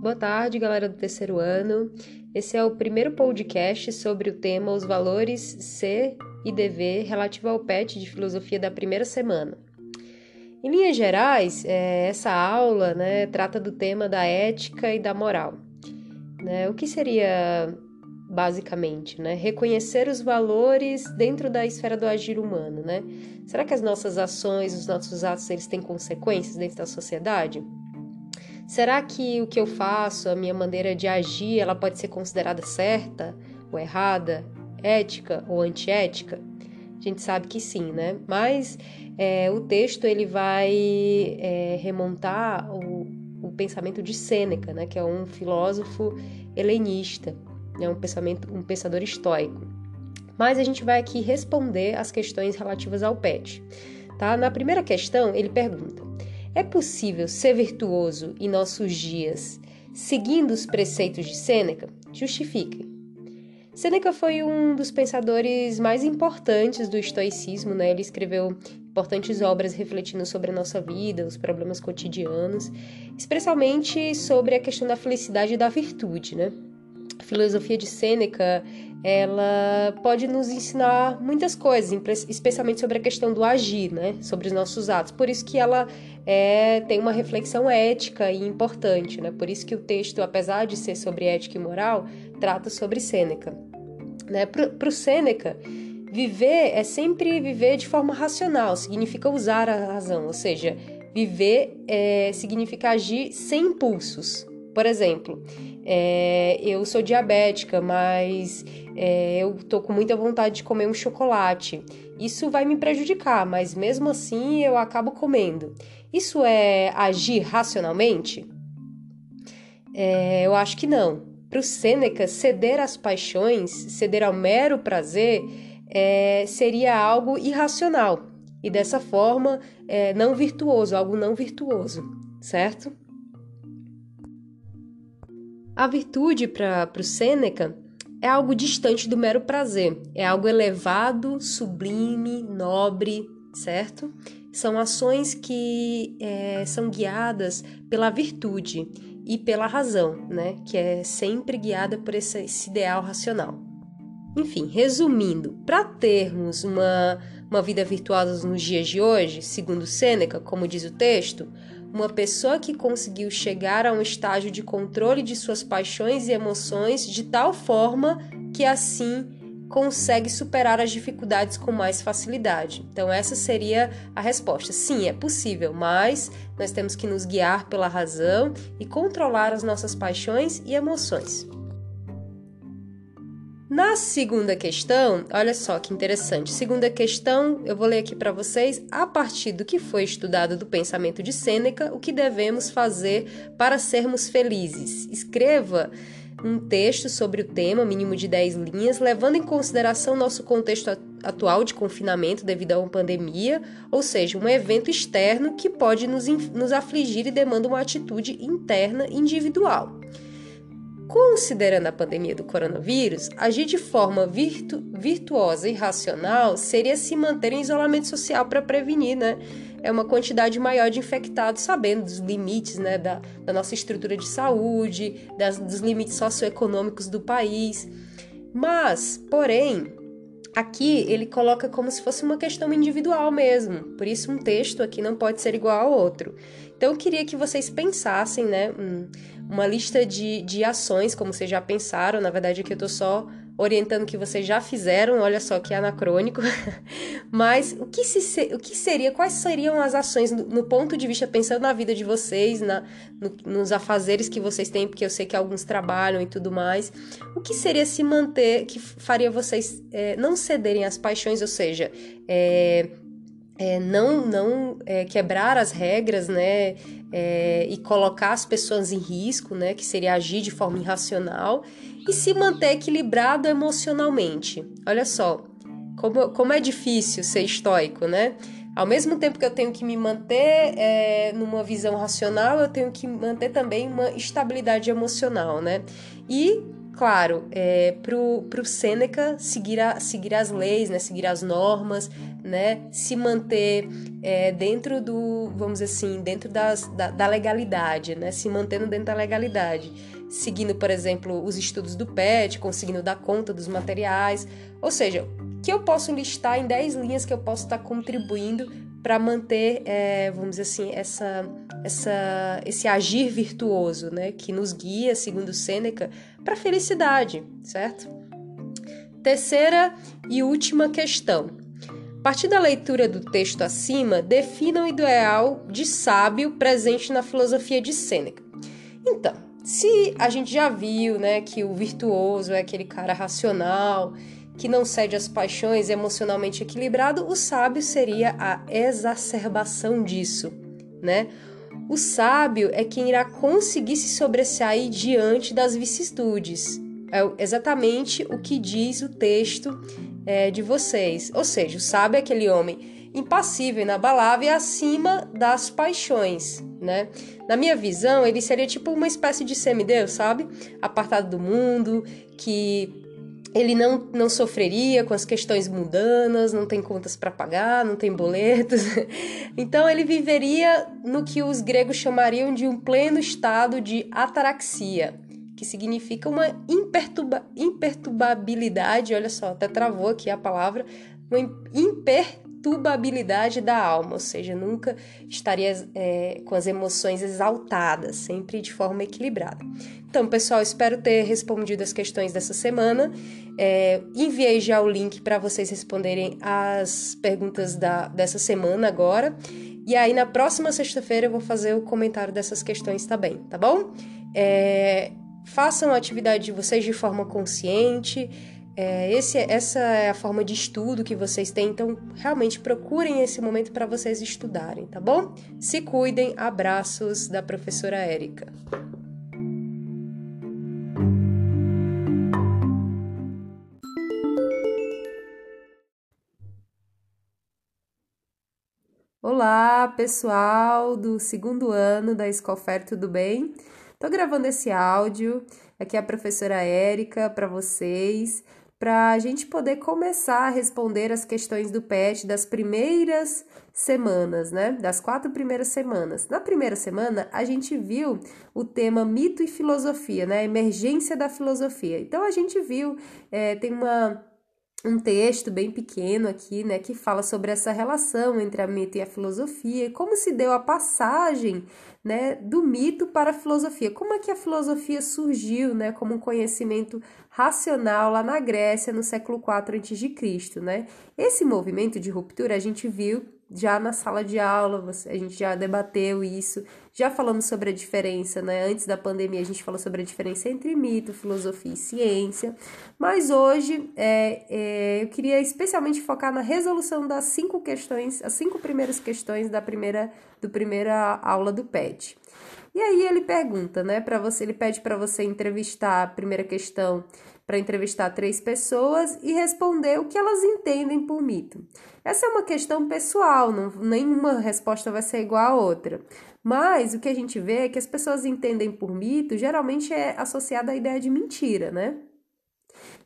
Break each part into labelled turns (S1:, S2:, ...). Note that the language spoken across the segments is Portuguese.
S1: Boa tarde, galera do terceiro ano. Esse é o primeiro podcast sobre o tema Os Valores C e DV relativo ao PET de Filosofia da primeira semana. Em linhas gerais, é, essa aula né, trata do tema da ética e da moral. Né? O que seria, basicamente, né? reconhecer os valores dentro da esfera do agir humano? Né? Será que as nossas ações, os nossos atos, eles têm consequências dentro da sociedade? Será que o que eu faço, a minha maneira de agir, ela pode ser considerada certa ou errada, ética ou antiética? A gente sabe que sim, né? Mas é, o texto ele vai é, remontar o, o pensamento de Sêneca, né? Que é um filósofo helenista, né? um pensamento, um pensador estoico. Mas a gente vai aqui responder as questões relativas ao PET. Tá? Na primeira questão, ele pergunta: é possível ser virtuoso em nossos dias seguindo os preceitos de Sêneca? Justifiquem. Sêneca foi um dos pensadores mais importantes do estoicismo, né? Ele escreveu importantes obras refletindo sobre a nossa vida, os problemas cotidianos, especialmente sobre a questão da felicidade e da virtude, né? Filosofia de Sêneca ela pode nos ensinar muitas coisas, especialmente sobre a questão do agir, né? Sobre os nossos atos. Por isso que ela é, tem uma reflexão ética e importante, né? Por isso que o texto, apesar de ser sobre ética e moral, trata sobre Sêneca. Né? Para o Sêneca, viver é sempre viver de forma racional, significa usar a razão, ou seja, viver é, significa agir sem impulsos. Por exemplo, é, eu sou diabética, mas é, eu tô com muita vontade de comer um chocolate. Isso vai me prejudicar, mas mesmo assim eu acabo comendo. Isso é agir racionalmente? É, eu acho que não. Para o Sêneca, ceder às paixões, ceder ao mero prazer, seria algo irracional e dessa forma não virtuoso, algo não virtuoso, certo? A virtude para o Sêneca é algo distante do mero prazer, é algo elevado, sublime, nobre, certo? São ações que é, são guiadas pela virtude e pela razão, né? Que é sempre guiada por esse, esse ideal racional. Enfim, resumindo, para termos uma, uma vida virtuosa nos dias de hoje, segundo Sêneca, como diz o texto, uma pessoa que conseguiu chegar a um estágio de controle de suas paixões e emoções de tal forma que assim consegue superar as dificuldades com mais facilidade. Então, essa seria a resposta. Sim, é possível, mas nós temos que nos guiar pela razão e controlar as nossas paixões e emoções. Na segunda questão, olha só que interessante. Segunda questão, eu vou ler aqui para vocês, a partir do que foi estudado do pensamento de Sêneca, o que devemos fazer para sermos felizes. Escreva um texto sobre o tema, mínimo de 10 linhas, levando em consideração nosso contexto atual de confinamento devido a uma pandemia, ou seja, um evento externo que pode nos, nos afligir e demanda uma atitude interna individual. Considerando a pandemia do coronavírus, agir de forma virtu virtuosa e racional seria se manter em isolamento social para prevenir, né? É uma quantidade maior de infectados, sabendo dos limites né, da, da nossa estrutura de saúde, das, dos limites socioeconômicos do país. Mas, porém, aqui ele coloca como se fosse uma questão individual mesmo. Por isso, um texto aqui não pode ser igual ao outro. Então, eu queria que vocês pensassem, né? Uma lista de, de ações, como vocês já pensaram. Na verdade, aqui eu estou só orientando que vocês já fizeram, olha só que anacrônico. Mas o que, se, o que seria, quais seriam as ações no, no ponto de vista, pensando na vida de vocês, na, no, nos afazeres que vocês têm, porque eu sei que alguns trabalham e tudo mais. O que seria se manter, que faria vocês é, não cederem às paixões, ou seja, é, é, não, não é, quebrar as regras, né, é, e colocar as pessoas em risco, né, que seria agir de forma irracional, e se manter equilibrado emocionalmente. Olha só, como, como é difícil ser estoico, né? Ao mesmo tempo que eu tenho que me manter é, numa visão racional, eu tenho que manter também uma estabilidade emocional, né? E claro, é, pro, pro Sêneca seguir, a, seguir as leis, né, seguir as normas, né, se manter é, dentro do, vamos dizer assim, dentro das, da, da legalidade, né, se mantendo dentro da legalidade, seguindo, por exemplo, os estudos do PET, conseguindo dar conta dos materiais, ou seja, que eu posso listar em 10 linhas que eu posso estar contribuindo para manter, é, vamos dizer assim, essa, essa, esse agir virtuoso, né, que nos guia, segundo Sêneca, para a felicidade, certo? Terceira e última questão. A partir da leitura do texto acima, defina o ideal de sábio presente na filosofia de Sêneca. Então, se a gente já viu, né, que o virtuoso é aquele cara racional, que não cede às paixões, emocionalmente equilibrado, o sábio seria a exacerbação disso, né? O sábio é quem irá conseguir se sobressair diante das vicissitudes. É exatamente o que diz o texto é, de vocês. Ou seja, o sábio é aquele homem impassível, inabalável e acima das paixões, né? Na minha visão, ele seria tipo uma espécie de semideus, sabe? Apartado do mundo, que ele não, não sofreria com as questões mundanas, não tem contas para pagar, não tem boletos. Então ele viveria no que os gregos chamariam de um pleno estado de ataraxia, que significa uma imperturba, imperturbabilidade, olha só, até travou aqui a palavra, uma imper perturbabilidade da alma, ou seja, nunca estaria é, com as emoções exaltadas, sempre de forma equilibrada. Então, pessoal, espero ter respondido as questões dessa semana. É, enviei já o link para vocês responderem as perguntas da, dessa semana agora. E aí, na próxima sexta-feira, eu vou fazer o comentário dessas questões também, tá bom? É, façam a atividade de vocês de forma consciente. É, esse, essa é a forma de estudo que vocês têm, então realmente procurem esse momento para vocês estudarem, tá bom? Se cuidem, abraços da professora Érica. Olá, pessoal do segundo ano da Escofer, tudo bem? Tô gravando esse áudio, aqui é a professora Érica para vocês para a gente poder começar a responder as questões do PET das primeiras semanas, né? Das quatro primeiras semanas. Na primeira semana, a gente viu o tema mito e filosofia, né? Emergência da filosofia. Então, a gente viu, é, tem uma um texto bem pequeno aqui, né, que fala sobre essa relação entre a mito e a filosofia e como se deu a passagem, né, do mito para a filosofia. Como é que a filosofia surgiu, né, como um conhecimento racional lá na Grécia no século IV a.C., né? Esse movimento de ruptura a gente viu já na sala de aula, a gente já debateu isso, já falamos sobre a diferença, né? Antes da pandemia, a gente falou sobre a diferença entre mito, filosofia e ciência, mas hoje é, é, eu queria especialmente focar na resolução das cinco questões, as cinco primeiras questões da primeira, do primeira aula do PET. E aí ele pergunta, né, para você, ele pede para você entrevistar a primeira questão para entrevistar três pessoas e responder o que elas entendem por mito. Essa é uma questão pessoal, não, nenhuma resposta vai ser igual a outra. Mas o que a gente vê é que as pessoas entendem por mito geralmente é associado à ideia de mentira, né?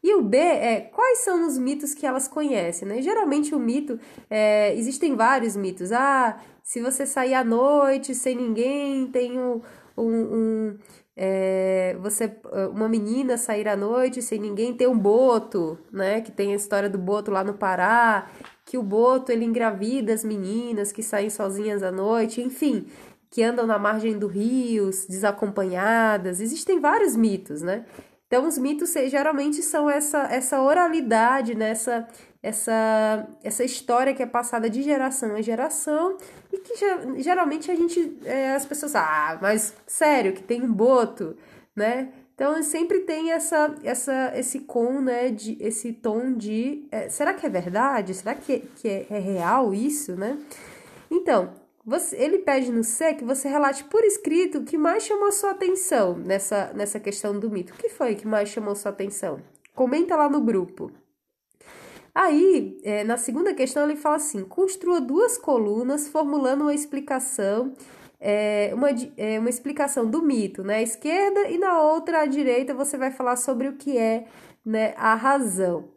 S1: E o B é quais são os mitos que elas conhecem, né? Geralmente o mito, é, existem vários mitos. Ah, se você sair à noite sem ninguém, tem um, um, um é, você uma menina sair à noite sem ninguém ter um boto, né? Que tem a história do boto lá no Pará, que o boto ele engravida as meninas que saem sozinhas à noite, enfim, que andam na margem do rio, desacompanhadas. Existem vários mitos, né? Então os mitos geralmente são essa essa oralidade, né? Essa, essa, história que é passada de geração em geração e que geralmente a gente, é, as pessoas, ah, mas sério, que tem um boto, né? Então sempre tem essa, essa, esse com, né, de, esse tom de, é, será que é verdade? Será que, que é, é real isso, né? Então, você, ele pede no C que você relate por escrito o que mais chamou sua atenção nessa, nessa questão do mito. O que foi que mais chamou sua atenção? Comenta lá no grupo. Aí, é, na segunda questão, ele fala assim: construa duas colunas formulando uma explicação é, uma, é, uma explicação do mito na esquerda e na outra, à direita, você vai falar sobre o que é né, a razão.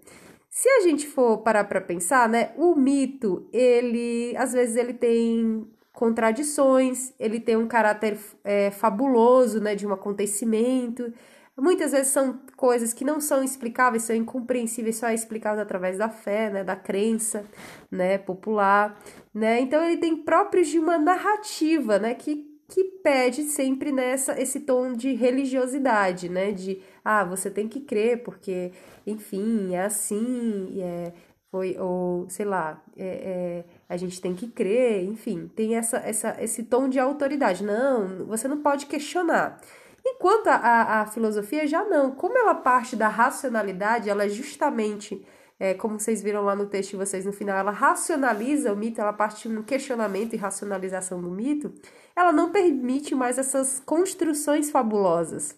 S1: Se a gente for parar para pensar, né, o mito, ele às vezes ele tem contradições, ele tem um caráter é, fabuloso, né, de um acontecimento. Muitas vezes são coisas que não são explicáveis, são incompreensíveis, só é explicado através da fé, né, da crença, né, popular, né? Então ele tem próprios de uma narrativa, né, que que pede sempre nessa esse tom de religiosidade, né, de ah, você tem que crer porque, enfim, é assim, é foi ou sei lá, é, é a gente tem que crer, enfim, tem essa, essa, esse tom de autoridade. Não, você não pode questionar. Enquanto a, a, filosofia já não, como ela parte da racionalidade, ela é justamente, é, como vocês viram lá no texto de vocês no final, ela racionaliza o mito, ela parte no questionamento e racionalização do mito, ela não permite mais essas construções fabulosas,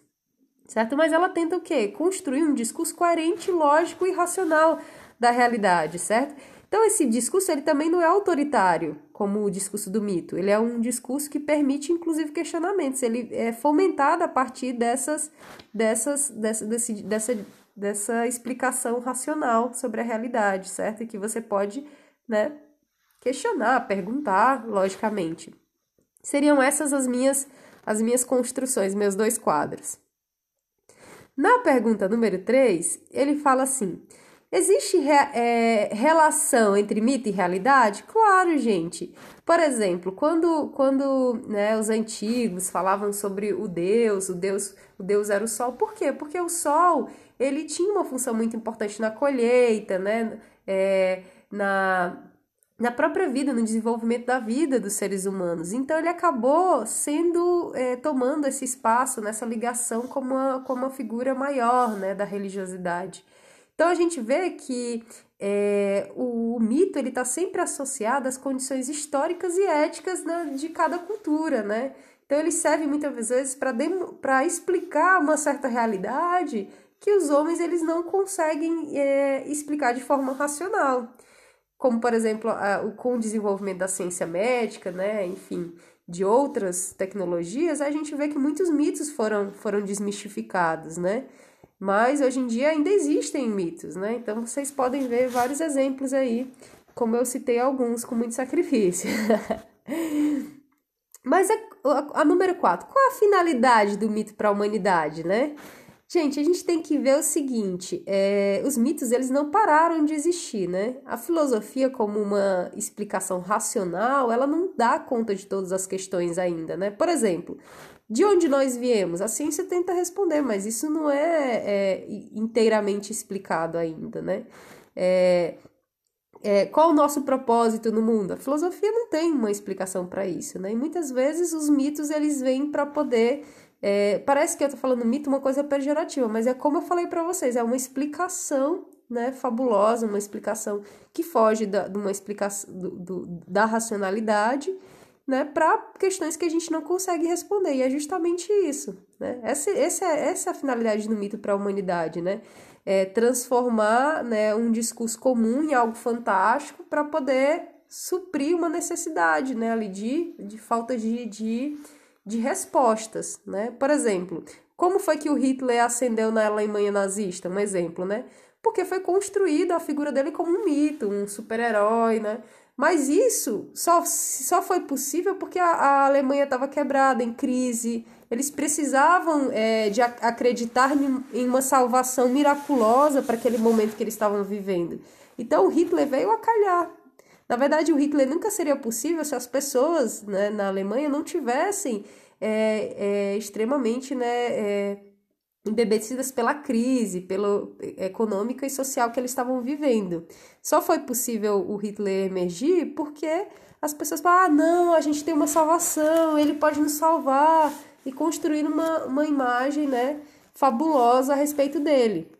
S1: certo? Mas ela tenta o quê? Construir um discurso coerente, lógico e racional da realidade, certo? Então, esse discurso ele também não é autoritário, como o discurso do mito. Ele é um discurso que permite, inclusive, questionamentos. Ele é fomentado a partir dessas, dessas, dessa, desse, dessa, dessa explicação racional sobre a realidade, certo? E que você pode né, questionar, perguntar, logicamente. Seriam essas as minhas, as minhas construções, meus dois quadros. Na pergunta número 3, ele fala assim. Existe é, relação entre mito e realidade? Claro, gente. Por exemplo, quando, quando né, os antigos falavam sobre o Deus, o Deus, o Deus era o Sol. Por quê? Porque o Sol ele tinha uma função muito importante na colheita, né? É, na, na própria vida, no desenvolvimento da vida dos seres humanos. Então ele acabou sendo é, tomando esse espaço nessa ligação como uma, como uma figura maior né, da religiosidade. Então a gente vê que é, o, o, mito ele está sempre associado às condições históricas e éticas de cada cultura, né? Então ele serve muitas vezes para explicar uma certa realidade que os homens eles não conseguem é, explicar de forma racional, como por exemplo a, o, com o desenvolvimento da ciência médica, né? Enfim, de outras tecnologias, a gente vê que muitos mitos foram, foram desmistificados, né? Mas hoje em dia ainda existem mitos, né? Então vocês podem ver vários exemplos aí, como eu citei alguns com muito sacrifício. Mas a, a, a número 4, qual a finalidade do mito para a humanidade, né? Gente, a gente tem que ver o seguinte: é, os mitos eles não pararam de existir, né? A filosofia, como uma explicação racional, ela não dá conta de todas as questões ainda, né? Por exemplo, de onde nós viemos? A ciência tenta responder, mas isso não é, é inteiramente explicado ainda, né? É, é, qual o nosso propósito no mundo? A filosofia não tem uma explicação para isso, né? E muitas vezes os mitos eles vêm para poder é, parece que eu tô falando mito uma coisa pejorativa, mas é como eu falei para vocês, é uma explicação né, fabulosa, uma explicação que foge da, de uma explicação do, do, da racionalidade né, para questões que a gente não consegue responder. E é justamente isso. Né? Essa, essa, é, essa é a finalidade do mito para a humanidade, né? É transformar né, um discurso comum em algo fantástico para poder suprir uma necessidade né, ali de, de falta de, de, de respostas. Né? Por exemplo, como foi que o Hitler ascendeu na Alemanha nazista? Um exemplo, né? Porque foi construída a figura dele como um mito, um super-herói, né? Mas isso só, só foi possível porque a, a Alemanha estava quebrada, em crise. Eles precisavam é, de acreditar em uma salvação miraculosa para aquele momento que eles estavam vivendo. Então o Hitler veio a calhar. Na verdade, o Hitler nunca seria possível se as pessoas né, na Alemanha não tivessem é, é, extremamente né, é, embebecidas pela crise, pela econômica e social que eles estavam vivendo. Só foi possível o Hitler emergir porque as pessoas falam: ah, não, a gente tem uma salvação, ele pode nos salvar, e construir uma, uma imagem né, fabulosa a respeito dele,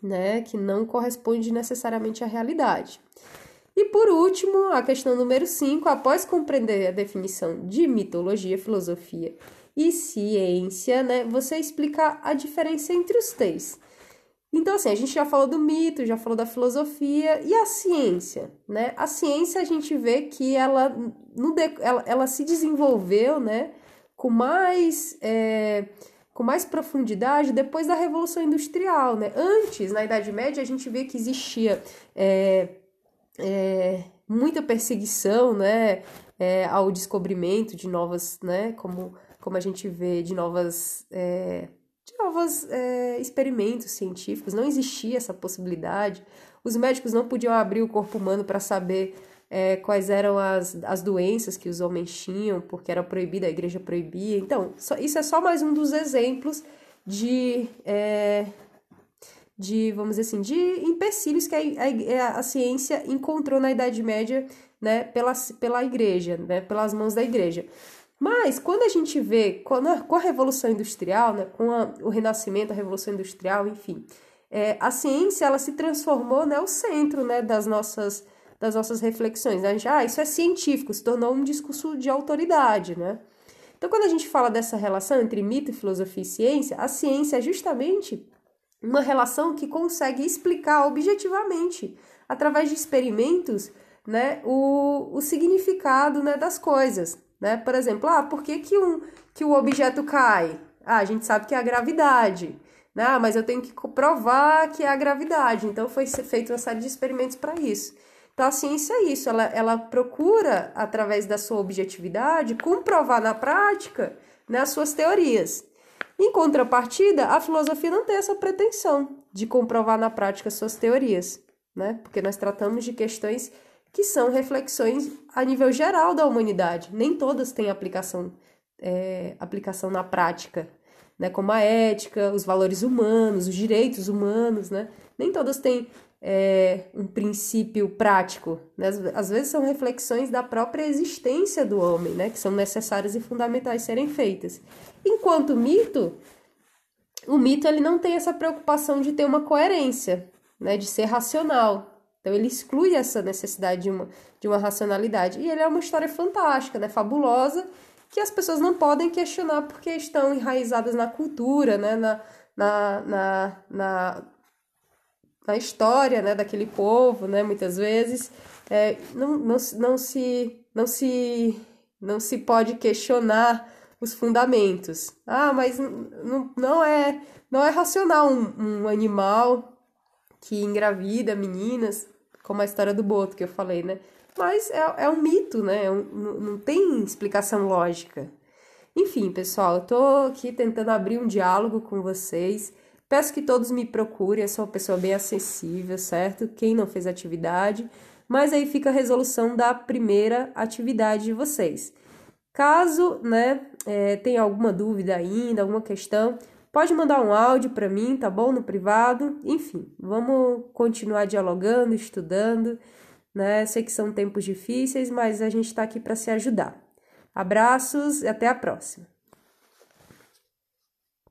S1: né, que não corresponde necessariamente à realidade. E por último, a questão número 5, após compreender a definição de mitologia, filosofia e ciência, né, você explica a diferença entre os três. Então, assim, a gente já falou do mito, já falou da filosofia e a ciência, né? A ciência a gente vê que ela, no ela, ela se desenvolveu, né, com mais, é, com mais profundidade depois da Revolução Industrial, né? Antes, na Idade Média, a gente vê que existia é, é, muita perseguição, né, é, ao descobrimento de novas, né, como, como a gente vê, de novas é, de novos é, experimentos científicos, não existia essa possibilidade. Os médicos não podiam abrir o corpo humano para saber é, quais eram as, as doenças que os homens tinham, porque era proibida, a igreja proibia. Então, só, isso é só mais um dos exemplos de, é, de vamos dizer assim, de empecilhos que a, a, a, ciência encontrou na Idade Média né, pela, pela igreja, né, pelas mãos da igreja. Mas quando a gente vê com a, com a Revolução Industrial, né, com a, o Renascimento, a Revolução Industrial, enfim, é, a ciência ela se transformou né, o centro né, das, nossas, das nossas reflexões. A gente, ah, isso é científico, se tornou um discurso de autoridade, né? Então, quando a gente fala dessa relação entre mito, filosofia e ciência, a ciência é justamente uma relação que consegue explicar objetivamente, através de experimentos, né, o, o significado né, das coisas. Né? Por exemplo, ah, por que, que, um, que o objeto cai? Ah, a gente sabe que é a gravidade. Né? Ah, mas eu tenho que provar que é a gravidade. Então foi feita uma série de experimentos para isso. Então a ciência é isso, ela, ela procura, através da sua objetividade, comprovar na prática né, as suas teorias. Em contrapartida, a filosofia não tem essa pretensão de comprovar na prática suas teorias, né? Porque nós tratamos de questões que são reflexões a nível geral da humanidade. Nem todas têm aplicação, é, aplicação na prática, né? como a ética, os valores humanos, os direitos humanos, né? nem todas têm é, um princípio prático. Né? Às, vezes são reflexões da própria existência do homem, né? que são necessárias e fundamentais serem feitas. Enquanto mito, o mito ele não tem essa preocupação de ter uma coerência, né? de ser racional. Então ele exclui essa necessidade de uma, de uma racionalidade. E ele é uma história fantástica, né? fabulosa, que as pessoas não podem questionar porque estão enraizadas na cultura, né? na, na, na, na, na história né? daquele povo, né? muitas vezes. É, não, não, não, se, não, se, não se pode questionar os fundamentos. Ah, mas não, não, é, não é racional um, um animal que engravida meninas como a história do Boto que eu falei, né? Mas é, é um mito, né? É um, não tem explicação lógica. Enfim, pessoal, eu tô aqui tentando abrir um diálogo com vocês. Peço que todos me procurem, eu sou uma pessoa bem acessível, certo? Quem não fez atividade, mas aí fica a resolução da primeira atividade de vocês. Caso, né, é, tenha alguma dúvida ainda, alguma questão, Pode mandar um áudio para mim, tá bom? No privado. Enfim, vamos continuar dialogando, estudando, né? Sei que são tempos difíceis, mas a gente está aqui para se ajudar. Abraços e até a próxima.